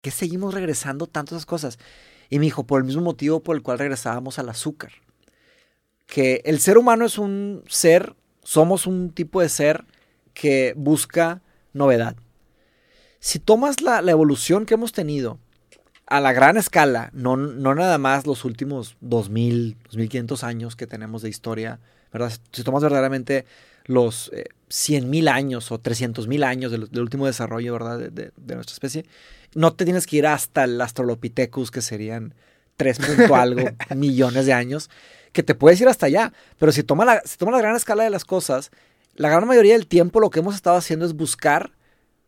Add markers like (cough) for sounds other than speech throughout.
qué seguimos regresando tanto esas cosas? Y me dijo, por el mismo motivo por el cual regresábamos al azúcar. Que el ser humano es un ser, somos un tipo de ser que busca novedad. Si tomas la, evolución que hemos tenido a la gran escala, no, no nada más los últimos 2000, 2500 años que tenemos de historia, ¿verdad? Si tomas verdaderamente los eh, 100.000 años o 300.000 años del, último desarrollo, ¿verdad? De, de, nuestra especie, no te tienes que ir hasta el Australopithecus, que serían 3 (laughs) algo millones de años, que te puedes ir hasta allá. Pero si tomas la, si toma la gran escala de las cosas, la gran mayoría del tiempo lo que hemos estado haciendo es buscar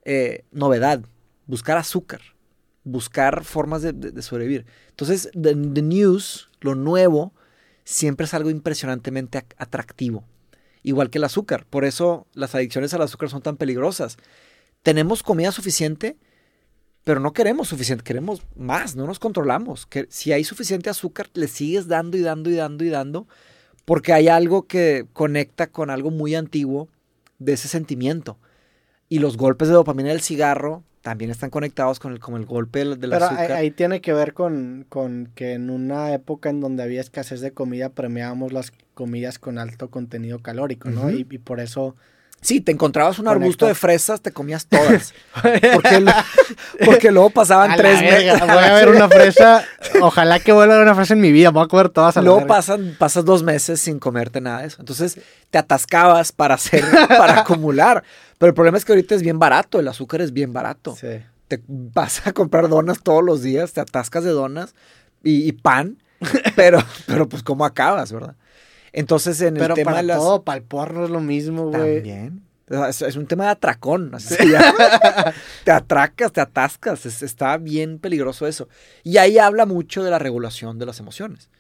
eh, novedad, buscar azúcar, buscar formas de, de, de sobrevivir. Entonces, the, the, news, lo nuevo, siempre es algo impresionantemente atractivo. Igual que el azúcar. Por eso las adicciones al azúcar son tan peligrosas. Tenemos comida suficiente, pero no queremos suficiente, queremos más, no nos controlamos. Que si hay suficiente azúcar, le sigues dando y dando y dando y dando, porque hay algo que conecta con algo muy antiguo de ese sentimiento. Y los golpes de dopamina del cigarro también están conectados con el, como el golpe del, del Pero azúcar. Ahí, ahí, tiene que ver con, con, que en una época en donde había escasez de comida, premiábamos las comidas con alto contenido calórico, ¿no? Uh -huh. y, y, por eso... Sí, te encontrabas un arbusto de fresas, te comías todas. (laughs) porque, porque, luego pasaban a tres meses. Voy a ver (laughs) una fresa, ojalá que vuelva a ver una fresa en mi vida, voy a comer todas a la Luego pasan, pasas dos meses sin comerte nada de eso. Entonces te atascabas para hacer, para (laughs) acumular. Pero el problema es que ahorita es bien barato, el azúcar es bien barato. Sí. Te vas a comprar donas todos los días, te atascas de donas y, y pan, pero, pero pues cómo acabas, ¿verdad? Entonces en pero el tema para de las... todo, para el porno es lo mismo, güey. También. Es, es, un tema de atracón. Así se llama. (laughs) te atracas, te atascas. Es, está bien peligroso eso. Y ahí habla mucho de la regulación de las emociones.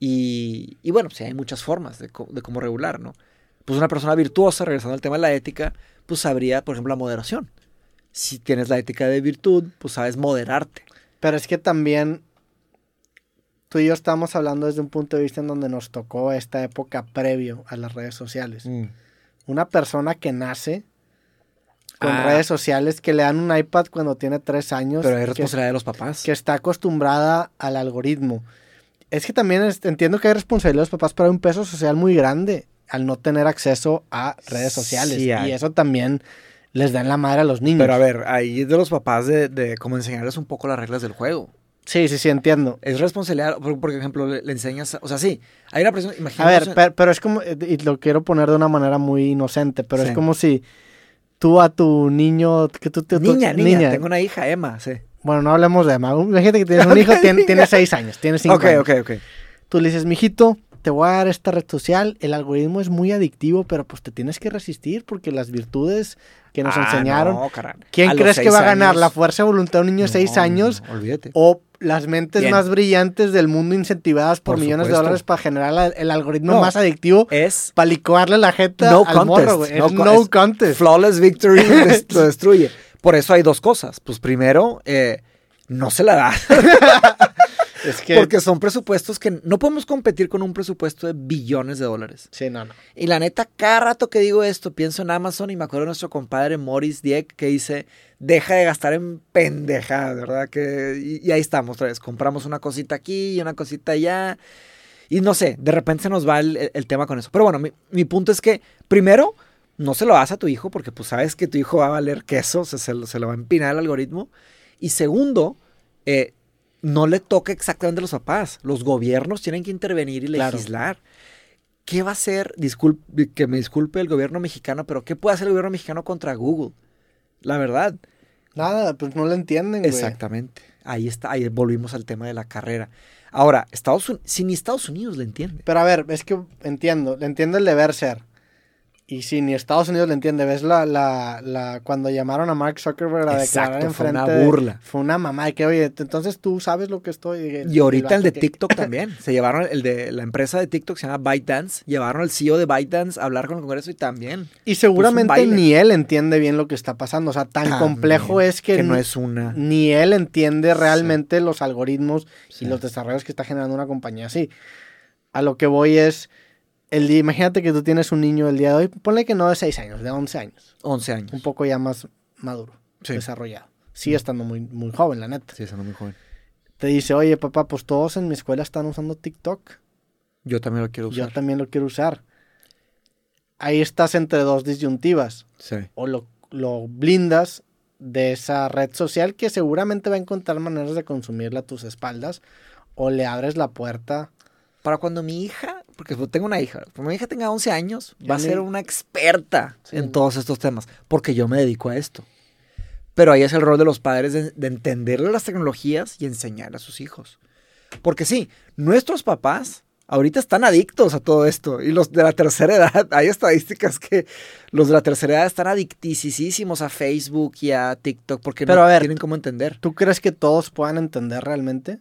Y, y bueno, sí, hay muchas formas de, de, cómo regular, ¿no? Pues una persona virtuosa, regresando al tema de la ética, pues sabría, por ejemplo, la moderación. Si tienes la ética de virtud, pues sabes moderarte. Pero es que también tú y yo estamos hablando desde un punto de vista en donde nos tocó esta época previo a las redes sociales. Mm. Una persona que nace con ah. redes sociales, que le dan un iPad cuando tiene tres años. Pero es responsabilidad que, de los papás. Que está acostumbrada al algoritmo. Es que también es, entiendo que hay responsabilidad de los papás, pero hay un peso social muy grande al no tener acceso a redes sociales. Sí, y eso también les da en la madre a los niños. Pero a ver, ahí es de los papás de, de cómo enseñarles un poco las reglas del juego. Sí, sí, sí, entiendo. Es responsabilidad, por, por ejemplo, le, le, enseñas, o sea, sí, hay una presión, A ver, pero, pero, es como, y lo quiero poner de una manera muy inocente, pero sí. es como si tú a tu niño, que tú, niña, niña, niña, tengo una hija, Emma, sí. Bueno, no hablemos de Emma, gente que tiene (laughs) un hijo, tiene, tiene seis años, tiene cinco okay, años. Ok, ok, ok. Tú le dices, mijito, te voy a dar esta red social, el algoritmo es muy adictivo, pero pues te tienes que resistir porque las virtudes que nos ah, enseñaron. No. ¿Quién a crees que va a ganar? Años... ¿La fuerza de voluntad de un niño de 6 no, años? No, olvídate. O las mentes Bien. más brillantes del mundo incentivadas por, Por millones supuesto. de dólares para generar el algoritmo No, más adictivo Es para licuarle la jeta no al contest. morro, güey. No, no, con- es contest. Flawless victory (laughs) des- lo destruye. Por eso hay dos cosas. Pues primero, eh, no se la da. (laughs) Es que... Porque son presupuestos que no podemos competir con un presupuesto de billones de dólares. Sí, no, no. Y la neta, cada rato que digo esto, pienso en Amazon y me acuerdo de nuestro compadre Morris Dieck que dice, deja de gastar en pendejadas, ¿verdad? Que, y, y ahí estamos otra vez, compramos una cosita aquí y una cosita allá. Y no sé, de repente se nos va el, tema con eso. Pero bueno, mi, mi punto es que, primero, no se lo das a tu hijo porque pues sabes que tu hijo va a valer queso, se, lo- se lo va a empinar el algoritmo. Y segundo, eh, no le toca exactamente a los papás. Los gobiernos tienen que intervenir y Claro. legislar. ¿Qué va a hacer? Disculpe, que me disculpe el gobierno mexicano, pero ¿qué puede hacer el gobierno mexicano contra Google? La verdad. Nada, pues no lo entienden, güey. Exactamente. Ahí está, ahí volvimos al tema de la carrera. Ahora, Estados Unidos, si ni Estados Unidos le entiende. Pero a ver, es que entiendo, le entiendo el deber ser. Y si ni Estados Unidos le entiende, ves la, la, la cuando llamaron a Mark Zuckerberg a declarar Exacto, en fue una de- burla. fue una mamá de que, oye, entonces tú sabes lo que estoy. Y ahorita el de que- TikTok también. Se llevaron el de la empresa de TikTok, se llama ByteDance. Llevaron al CEO de ByteDance a hablar con el Congreso y también. Y seguramente ni él entiende bien lo que está pasando. O sea, tan También, complejo es que, que no es una. ni él entiende realmente los algoritmos Sí. y los desarrollos que está generando una compañía así. A lo que voy es. El día, imagínate que tú tienes un niño el día de hoy, ponle que no de 6 años, de 11 años. 11 años. un poco ya más maduro, Sí. desarrollado. Sigue estando muy, muy joven, la neta. Sí, estando muy joven. Te dice, oye, papá, pues todos en mi escuela están usando TikTok. Yo también lo quiero usar. Yo también lo quiero usar. Ahí estás entre dos disyuntivas. Sí. O lo, lo blindas de esa red social que seguramente va a encontrar maneras de consumirla a tus espaldas. O le abres la puerta. Para cuando mi hija, porque tengo una hija, cuando mi hija tenga 11 años, va a ser una experta Sí. en todos estos temas, porque yo me dedico a esto. Pero ahí es el rol de los padres de, de entenderle las tecnologías y enseñar a sus hijos. Porque sí, nuestros papás ahorita están adictos a todo esto. Y los de la tercera edad, (laughs) hay estadísticas que los de la tercera edad están adictisísimos a Facebook y a TikTok porque Pero no a ver, tienen cómo entender. ¿Tú crees que todos puedan entender realmente?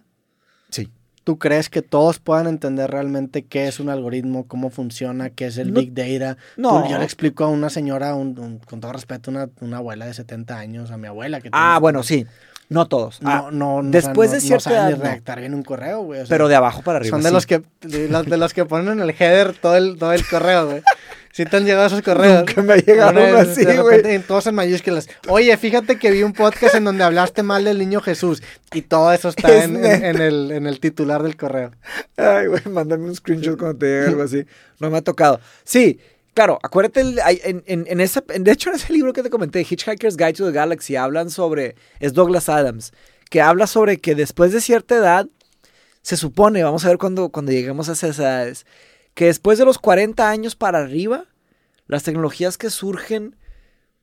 Sí. ¿Tú crees que todos puedan entender realmente qué es un algoritmo, cómo funciona, qué es el No- Big Data? No. Tú- yo le explico a una señora, un- un- con todo respeto, una, una abuela de 70 años, a mi abuela que Ah, tiene- bueno, sí. No todos. No, Ah, no, no, después o sea, de cierta edad, ni redactar bien un correo, güey. o sea, pero de abajo para arriba. son de sí. los que de los, de los que ponen en el header todo el, todo el correo, güey. Si te han llegado esos correos. Nunca me ha llegado uno así, güey. todos en mayúsculas. Oye, fíjate que vi un podcast en donde hablaste mal del niño Jesús. Y todo eso está Es en, en- neta. en el, en el titular del correo. Ay, güey, mándame un screenshot cuando te llegue algo así. No me ha tocado. Sí, claro, acuérdate, en, en, de hecho en ese libro que te comenté, Hitchhiker's Guide to the Galaxy, hablan sobre, es Douglas Adams, que habla sobre que después de cierta edad, se supone, vamos a ver cuando, cuando lleguemos a esas edades, que después de los 40 años para arriba, las tecnologías que surgen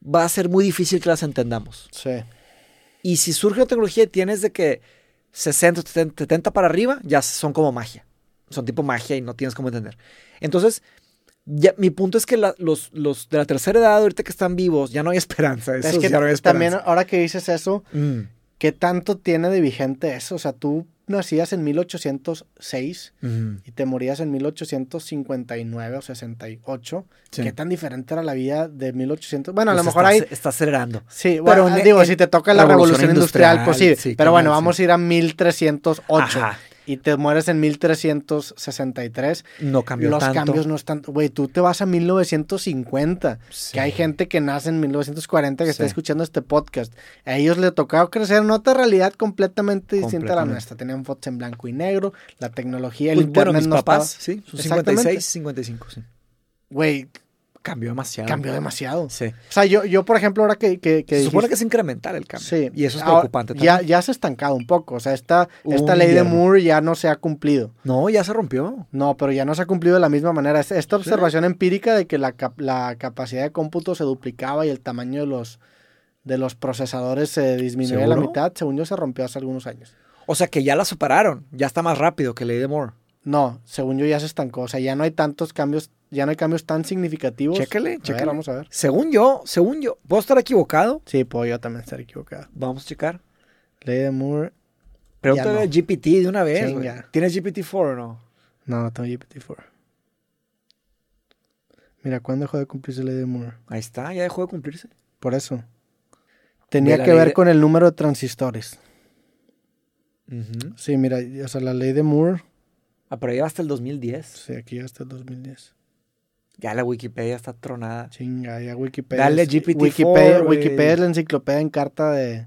va a ser muy difícil que las entendamos. Sí. Y si surge una tecnología y tienes de que 60, 70, 70 para arriba, ya son como magia. Son tipo magia y no tienes cómo entender. Entonces, ya, mi punto es que la- los, los de la tercera edad, ahorita que están vivos, ya no hay (laughs) esperanza. Es Esos que ya no hay también, esperanza. ahora que dices eso, Mm, ¿qué tanto tiene de vigente eso? O sea, tú nacías en 1806 mm, y te morías en 1859 o 68. sí. ¿Qué tan diferente era la vida de 1800? Bueno, a Pues lo mejor está, hay... Está acelerando. Sí, Pero bueno, en- digo, en si te toca la Revolución revolución industrial, pues sí. Industrial, sí, pero bueno, cañón, vamos sí. a ir a 1308 Ajá. Y te mueres en 1363. No cambió Los tanto. cambios no están... Güey, tú te vas a 1950, Sí. que hay gente que nace en 1940 que está Sí. escuchando este podcast. A ellos le tocaba crecer en otra realidad completamente distinta a la nuestra. Tenían fotos en blanco y negro, la tecnología, el Pues, bueno, internet mis no papás, estaba- sí, Exactamente. 56, 55, sí. Güey, Cambió demasiado. cambió demasiado. Sí. O sea, yo, yo por ejemplo, ahora que... que, que Se supone dijiste- que es incremental el cambio. Sí. Y eso es preocupante Ya, también. ya se ha estancado un poco. O sea, esta, esta ley de. Moore ya no se ha cumplido. No, ya se rompió. No, pero ya no se ha cumplido de la misma manera. Es- Esta observación empírica de que la, la capacidad de cómputo se duplicaba y el tamaño de los, de los procesadores se disminuía a la mitad, según yo se rompió hace algunos años. O sea que ya la superaron. Ya está más rápido que Ley de Moore. No, según yo ya se estancó. O sea, ya no hay tantos cambios, ya no hay cambios tan significativos. Chécale, chécale. vamos a ver. Según yo, según yo, ¿puedo estar equivocado? Sí, puedo yo también estar equivocado. Vamos a checar. Ley de Moore. Pregúntale no. a GPT de una vez. Chinga. ¿Tienes GPT-4 o no? No, no tengo GPT-4. Mira, ¿cuándo dejó de cumplirse la ley de Moore? Ahí está, ya dejó de cumplirse. Por eso. Tenía que ver de- con el número de transistores. Sí, mira, o sea, la ley de Moore. Ah, pero ya hasta el 2010. Sí, aquí ya está el 2010. Ya la Wikipedia está tronada. Chinga, ya Wikipedia. Dale GPT-4, Wikipedia. Wikipedia es la enciclopedia en carta de.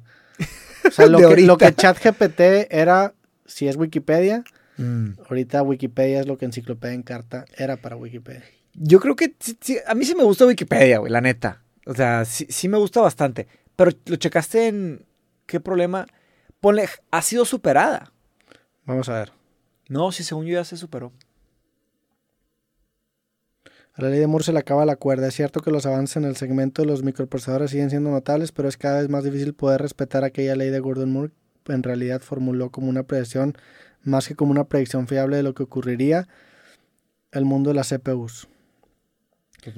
O sea, (laughs) lo, que, lo que. ChatGPT era, si es Wikipedia, Mm. ahorita Wikipedia es lo que enciclopedia en carta era para Wikipedia. Yo creo que sí- sí, a mí sí me gusta Wikipedia, güey, la neta. O sea, sí, sí me gusta bastante. Pero lo checaste en qué problema. Ponle, ha sido superada. Vamos a ver. No, si según yo ya se superó. A la ley de Moore se le acaba la cuerda. Es cierto que los avances en el segmento de los microprocesadores siguen siendo notables, pero es cada vez más difícil poder respetar aquella ley de Gordon Moore. En realidad formuló como una predicción, más que como una predicción fiable de lo que ocurriría el mundo de las CPUs.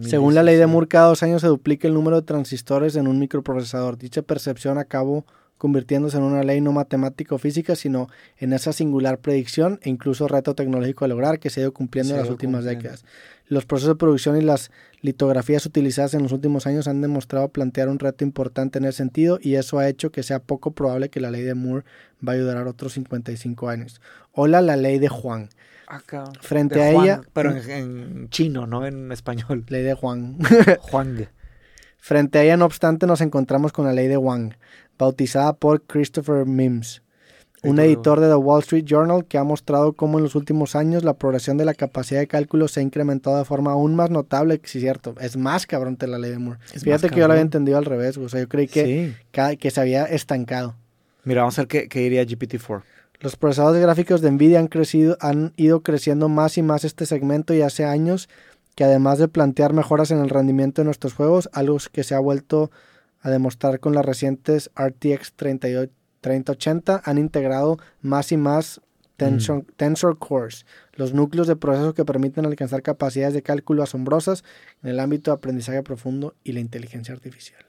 Según la ley de Moore, cada dos años se duplica el número de transistores en un microprocesador. Dicha percepción acabó convirtiéndose en una ley no matemática o física, sino en esa singular predicción e incluso reto tecnológico a lograr que se ha ido cumpliendo Se en las últimas cumpliendo. décadas. Los procesos de producción y las litografías utilizadas en los últimos años han demostrado plantear un reto importante en ese sentido y eso ha hecho que sea poco probable que la ley de Moore vaya a durar otros 55 años. Hola la ley de Juan. Acá. Frente De a Juan, ella... Pero en, en chino, no en español. Ley de Juan. (laughs) Juan. Frente a ella, no obstante, nos encontramos con la ley de Wang, bautizada por Christopher Mims, un editor de The Wall Street Journal que ha mostrado cómo en los últimos años la progresión de la capacidad de cálculo se ha incrementado de forma aún más notable, si es cierto, es más cabrón que la ley de Moore. Fíjate que yo lo había entendido al revés, o sea, yo creí que, que se había estancado. Mira, vamos a ver qué, qué diría GPT-4. Los procesadores gráficos de Nvidia han, crecido, han ido creciendo más y más este segmento y hace años que además de plantear mejoras en el rendimiento de nuestros juegos, algo que se ha vuelto a demostrar con las recientes RTX 3080, han integrado más y más tensor, mm. tensor, Cores, los núcleos de proceso que permiten alcanzar capacidades de cálculo asombrosas en el ámbito de aprendizaje profundo y la inteligencia artificial.